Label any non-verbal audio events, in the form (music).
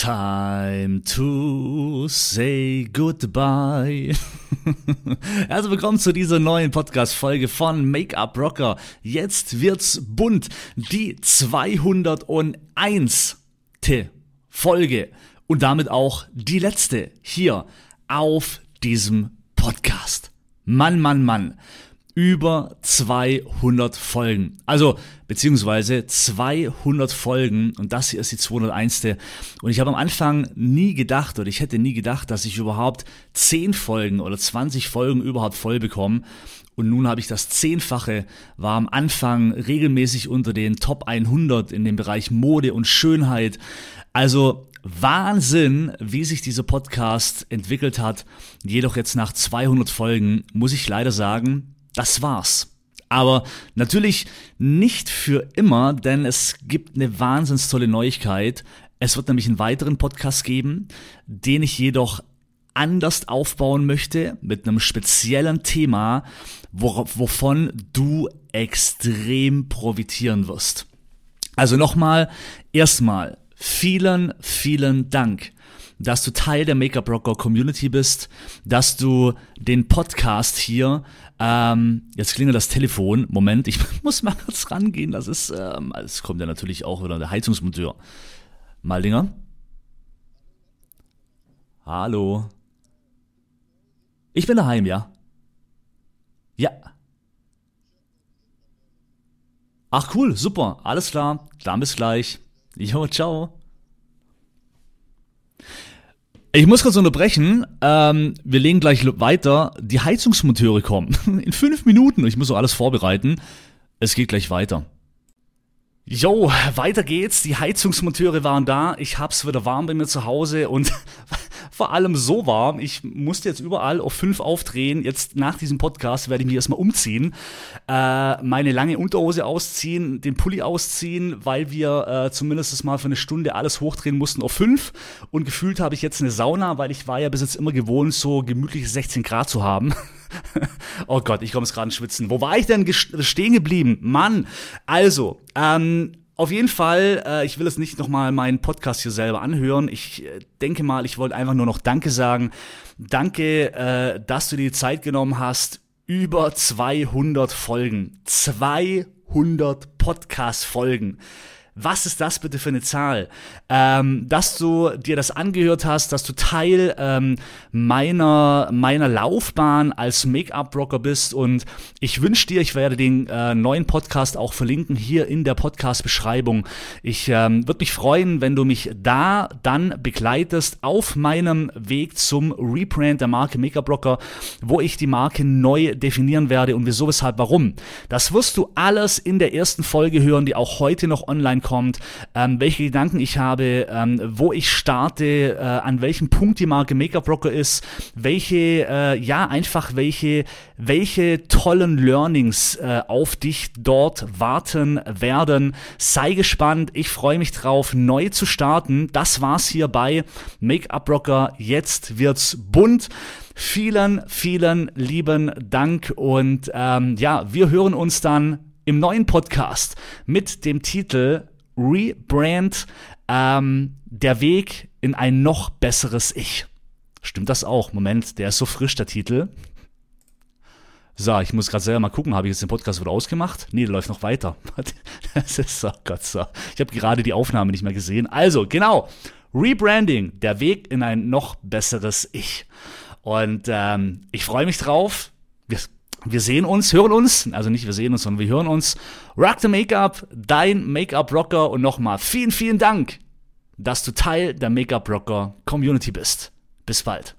Time to say goodbye. (laughs) Also willkommen zu dieser neuen Podcast-Folge von Make-up Rocker. Jetzt wird's bunt. Die 201. Folge. Und damit auch die letzte hier auf diesem Podcast. Mann, Mann, Mann über 200 Folgen. Also, beziehungsweise 200 Folgen und das hier ist die 201. Und ich habe am Anfang nie gedacht oder ich hätte nie gedacht, dass ich überhaupt 10 Folgen oder 20 Folgen überhaupt voll bekomme. Und nun habe ich das Zehnfache, war am Anfang regelmäßig unter den Top 100 in dem Bereich Mode und Schönheit. Also Wahnsinn, wie sich dieser Podcast entwickelt hat. Jedoch jetzt nach 200 Folgen muss ich leider sagen, das war's. Aber natürlich nicht für immer, denn es gibt eine wahnsinns tolle Neuigkeit. Es wird nämlich einen weiteren Podcast geben, den ich jedoch anders aufbauen möchte, mit einem speziellen Thema, wovon du extrem profitieren wirst. Also nochmal, erstmal, vielen, vielen Dank dass du Teil der Make-up Rocker Community bist, dass du den Podcast hier, ähm, jetzt klingelt das Telefon, Moment, ich (laughs) muss mal kurz rangehen, das ist, ähm, es kommt ja natürlich auch wieder der Heizungsmonteur. Maldinger? Hallo? Ich bin daheim, ja? Ja. Ach cool, super, alles klar, dann bis gleich. Jo, ciao. Ich muss kurz unterbrechen. Ähm, wir legen gleich weiter. Die Heizungsmonteure kommen. (laughs) In fünf Minuten. Ich muss noch alles vorbereiten. Es geht gleich weiter. Jo, weiter geht's. Die Heizungsmonteure waren da. Ich hab's wieder warm bei mir zu Hause und (laughs) vor allem so warm. Ich musste jetzt überall auf fünf aufdrehen. Jetzt nach diesem Podcast werde ich mich erstmal umziehen, äh, meine lange Unterhose ausziehen, den Pulli ausziehen, weil wir äh, zumindest mal für eine Stunde alles hochdrehen mussten auf fünf. Und gefühlt habe ich jetzt eine Sauna, weil ich war ja bis jetzt immer gewohnt, so gemütliche 16 Grad zu haben. (laughs) oh Gott, ich komme es gerade in Schwitzen. Wo war ich denn stehen geblieben? Mann, also, ähm, auf jeden Fall, äh, ich will es nicht nochmal meinen Podcast hier selber anhören. Ich äh, denke mal, ich wollte einfach nur noch Danke sagen. Danke, äh, dass du dir die Zeit genommen hast. Über 200 Folgen. 200 Podcast-Folgen. Was ist das bitte für eine Zahl? Ähm, dass du dir das angehört hast, dass du Teil ähm, meiner, meiner Laufbahn als Make-up-Rocker bist und ich wünsche dir, ich werde den äh, neuen Podcast auch verlinken hier in der Podcast-Beschreibung. Ich ähm, würde mich freuen, wenn du mich da dann begleitest auf meinem Weg zum Rebrand der Marke Make-up-Rocker, wo ich die Marke neu definieren werde und wieso, weshalb, warum. Das wirst du alles in der ersten Folge hören, die auch heute noch online kommt kommt, ähm, welche Gedanken ich habe, ähm, wo ich starte, äh, an welchem Punkt die Marke Make-up Rocker ist, welche, äh, ja, einfach welche, welche tollen Learnings äh, auf dich dort warten werden. Sei gespannt, ich freue mich drauf, neu zu starten. Das war's hier bei Make-up Rocker. Jetzt wird's bunt. Vielen, vielen lieben Dank und ähm, ja, wir hören uns dann im neuen Podcast mit dem Titel Rebrand, ähm, der Weg in ein noch besseres Ich. Stimmt das auch? Moment, der ist so frisch, der Titel. So, ich muss gerade selber mal gucken, habe ich jetzt den Podcast wieder ausgemacht? Nee, der läuft noch weiter. (laughs) Das ist so, Gott so. Ich habe gerade die Aufnahme nicht mehr gesehen. Also, genau. Rebranding, der Weg in ein noch besseres Ich. Und ähm, ich freue mich drauf. Wir wir sehen uns, hören uns, also nicht wir sehen uns, sondern wir hören uns. Rock the Make-up, dein Make-up-Rocker und nochmal vielen, vielen Dank, dass du Teil der Make-up-Rocker Community bist. Bis bald.